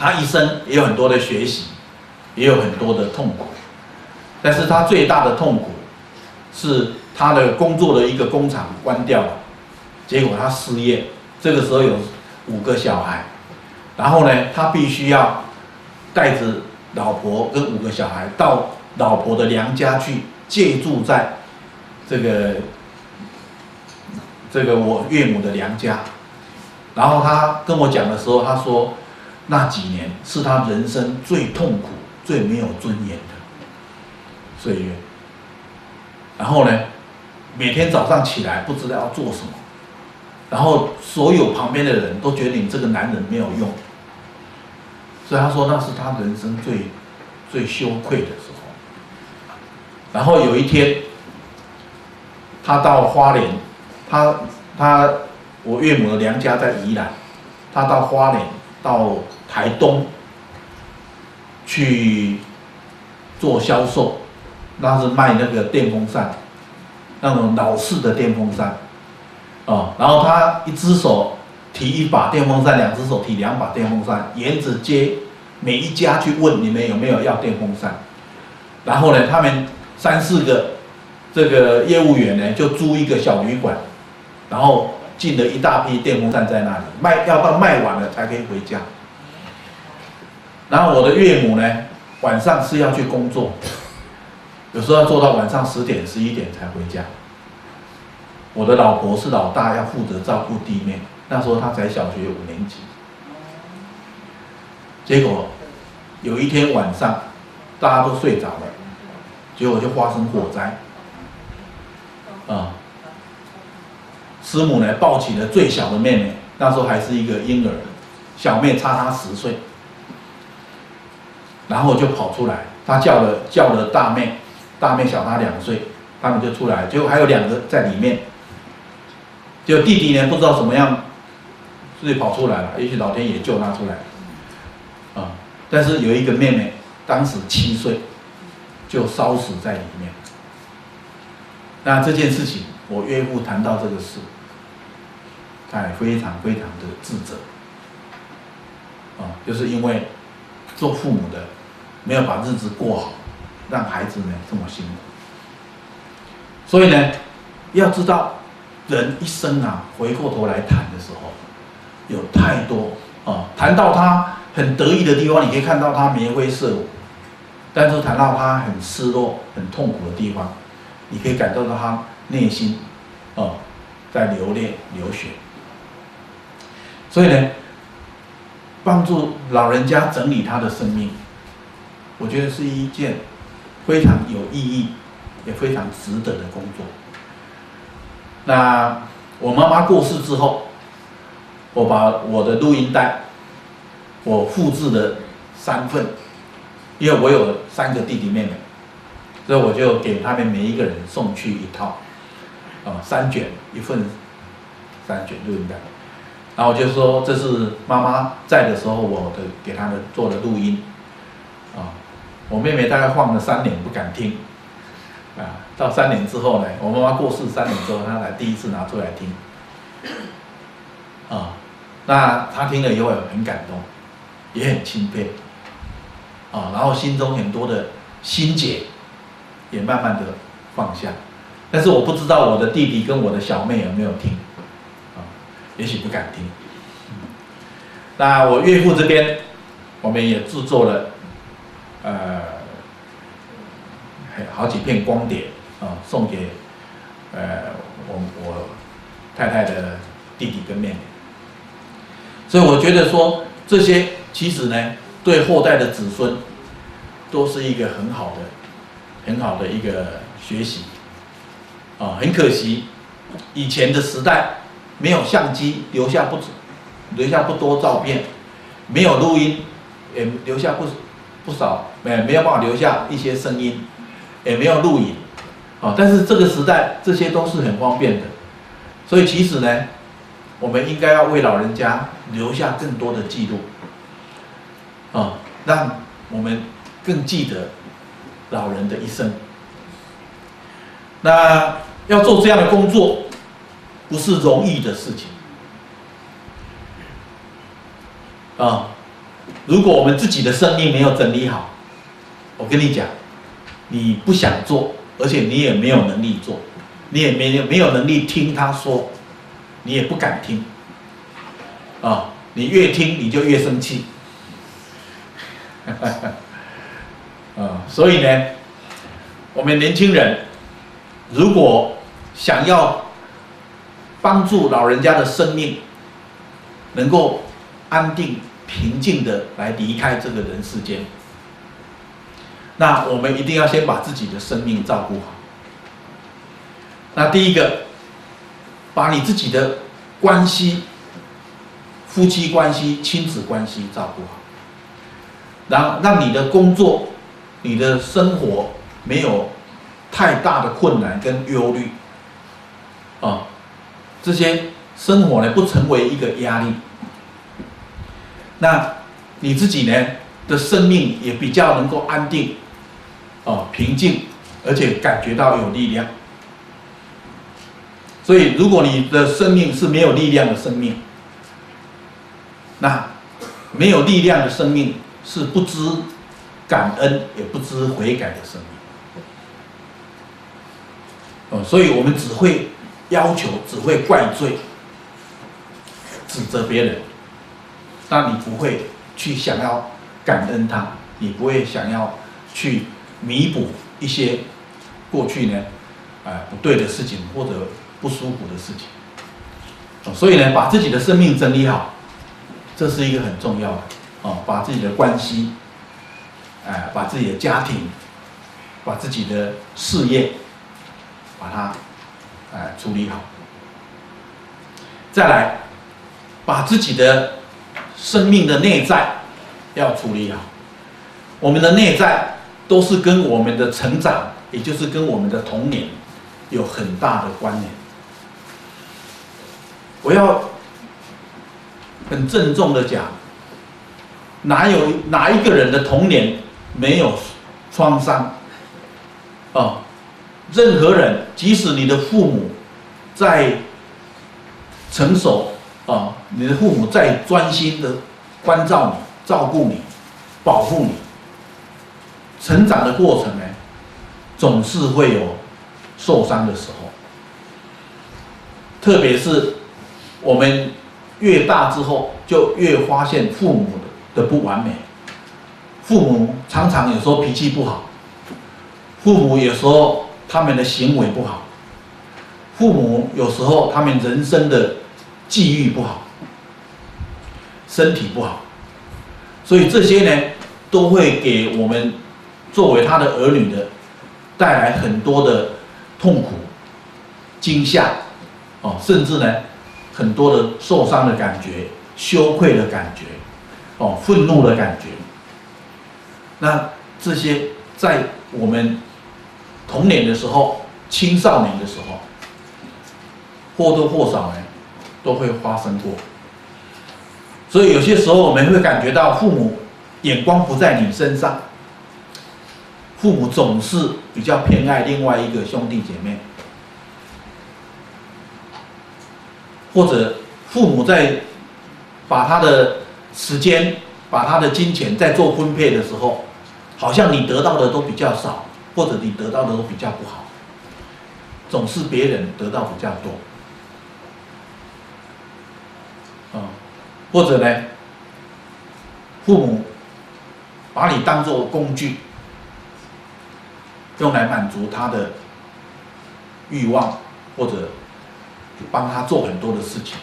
他一生也有很多的学习，也有很多的痛苦，但是他最大的痛苦是他的工作的一个工厂关掉了，结果他失业，这个时候有五个小孩，然后呢，他必须要带着老婆跟五个小孩到老婆的娘家去借住在这个这个我岳母的娘家，然后他跟我讲的时候，他说那几年是他人生最痛苦、最没有尊严的岁月。然后呢，每天早上起来不知道要做什么，然后所有旁边的人都觉得你这个男人没有用，所以他说那是他人生最最羞愧的时候。然后有一天，他到花莲，他他我岳母的娘家在宜兰，他到花莲到台东去做销售。那是卖那个电风扇，那种老式的电风扇，哦，然后他一只手提一把电风扇，两只手提两把电风扇，沿着街每一家去问你们有没有要电风扇，然后呢，他们三四个这个业务员呢就租一个小旅馆，然后进了一大批电风扇在那里卖，要到卖完了才可以回家。然后我的岳母呢，晚上是要去工作。有时候要做到晚上十点、十一点才回家。我的老婆是老大，要负责照顾弟妹。那时候她才小学五年级。结果有一天晚上，大家都睡着了，结果就发生火灾。啊，师母呢抱起了最小的妹妹，那时候还是一个婴儿，小妹差她十岁，然后就跑出来，他叫了叫了大妹。大妹小他两岁，他们就出来，结果还有两个在里面。就弟弟呢，不知道怎么样，自己跑出来了，也许老天爷救他出来。啊，但是有一个妹妹，当时七岁，就烧死在里面。那这件事情，我岳父谈到这个事，他也非常非常的自责。啊，就是因为做父母的没有把日子过好。让孩子们这么辛苦，所以呢，要知道，人一生啊，回过头来谈的时候，有太多啊，谈到他很得意的地方，你可以看到他眉飞色舞；但是谈到他很失落、很痛苦的地方，你可以感受到他内心啊在流泪流血。所以呢，帮助老人家整理他的生命，我觉得是一件。非常有意义，也非常值得的工作。那我妈妈过世之后，我把我的录音带，我复制了三份，因为我有三个弟弟妹妹，所以我就给他们每一个人送去一套，啊，三卷一份，三卷录音带。然后我就说这是妈妈在的时候我的给他们做的录音，啊。我妹妹大概放了三年不敢听，啊，到三年之后呢，我妈妈过世三年之后，她才第一次拿出来听，啊，那她听了以后很感动，也很钦佩，啊，然后心中很多的心结也慢慢的放下，但是我不知道我的弟弟跟我的小妹有没有听，啊，也许不敢听，那我岳父这边，我们也制作了。呃，好几片光碟啊，送给呃我我太太的弟弟跟妹妹。所以我觉得说这些其实呢，对后代的子孙都是一个很好的、很好的一个学习。啊，很可惜，以前的时代没有相机，留下不留下不多照片，没有录音，也留下不。不少没没有办法留下一些声音，也没有录影，啊，但是这个时代这些都是很方便的，所以其实呢，我们应该要为老人家留下更多的记录，啊，让我们更记得老人的一生。那要做这样的工作，不是容易的事情，啊。如果我们自己的生命没有整理好，我跟你讲，你不想做，而且你也没有能力做，你也没有没有能力听他说，你也不敢听，啊，你越听你就越生气，啊，所以呢，我们年轻人如果想要帮助老人家的生命能够安定。平静的来离开这个人世间，那我们一定要先把自己的生命照顾好。那第一个，把你自己的关系、夫妻关系、亲子关系照顾好，然后让你的工作、你的生活没有太大的困难跟忧虑，啊，这些生活呢不成为一个压力。那你自己呢的生命也比较能够安定，哦，平静，而且感觉到有力量。所以，如果你的生命是没有力量的生命，那没有力量的生命是不知感恩也不知悔改的生命。哦，所以我们只会要求，只会怪罪，指责别人。那你不会去想要感恩他，你不会想要去弥补一些过去呢，呃，不对的事情或者不舒服的事情。所以呢，把自己的生命整理好，这是一个很重要的哦。把自己的关系，哎，把自己的家庭，把自己的事业，把它，哎，处理好。再来，把自己的。生命的内在要处理好，我们的内在都是跟我们的成长，也就是跟我们的童年有很大的关联。我要很郑重的讲，哪有哪一个人的童年没有创伤？哦，任何人，即使你的父母在成熟。啊，你的父母再专心的关照你、照顾你、保护你，成长的过程呢，总是会有受伤的时候。特别是我们越大之后，就越发现父母的不完美。父母常常有时候脾气不好，父母有时候他们的行为不好，父母有时候他们人生的。际遇不好，身体不好，所以这些呢，都会给我们作为他的儿女的带来很多的痛苦、惊吓，哦，甚至呢，很多的受伤的感觉、羞愧的感觉，哦，愤怒的感觉。那这些在我们童年的时候、青少年的时候，或多或少呢，都会发生过，所以有些时候我们会感觉到父母眼光不在你身上，父母总是比较偏爱另外一个兄弟姐妹，或者父母在把他的时间、把他的金钱在做分配的时候，好像你得到的都比较少，或者你得到的都比较不好，总是别人得到比较多。或者呢，父母把你当做工具，用来满足他的欲望，或者帮他做很多的事情。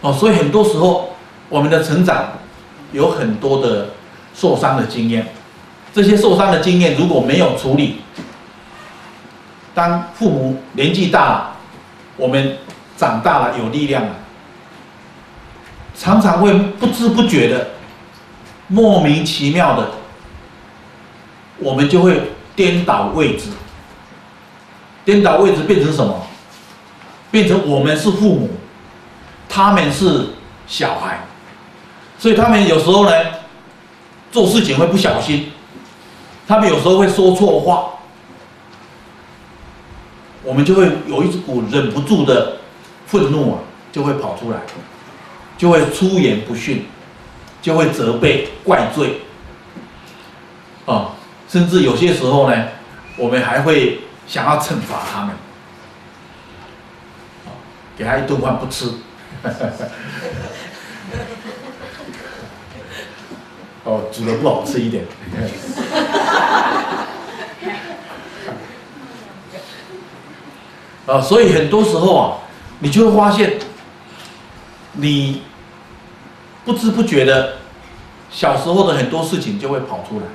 哦，所以很多时候我们的成长有很多的受伤的经验，这些受伤的经验如果没有处理，当父母年纪大了，我们长大了有力量了。常常会不知不觉的、莫名其妙的，我们就会颠倒位置。颠倒位置变成什么？变成我们是父母，他们是小孩，所以他们有时候呢，做事情会不小心，他们有时候会说错话，我们就会有一股忍不住的愤怒啊，就会跑出来。就会出言不逊，就会责备、怪罪，啊，甚至有些时候呢，我们还会想要惩罚他们，给他一顿饭不吃，哦，煮的不好吃一点，啊，所以很多时候啊，你就会发现，你。不知不觉的，小时候的很多事情就会跑出来。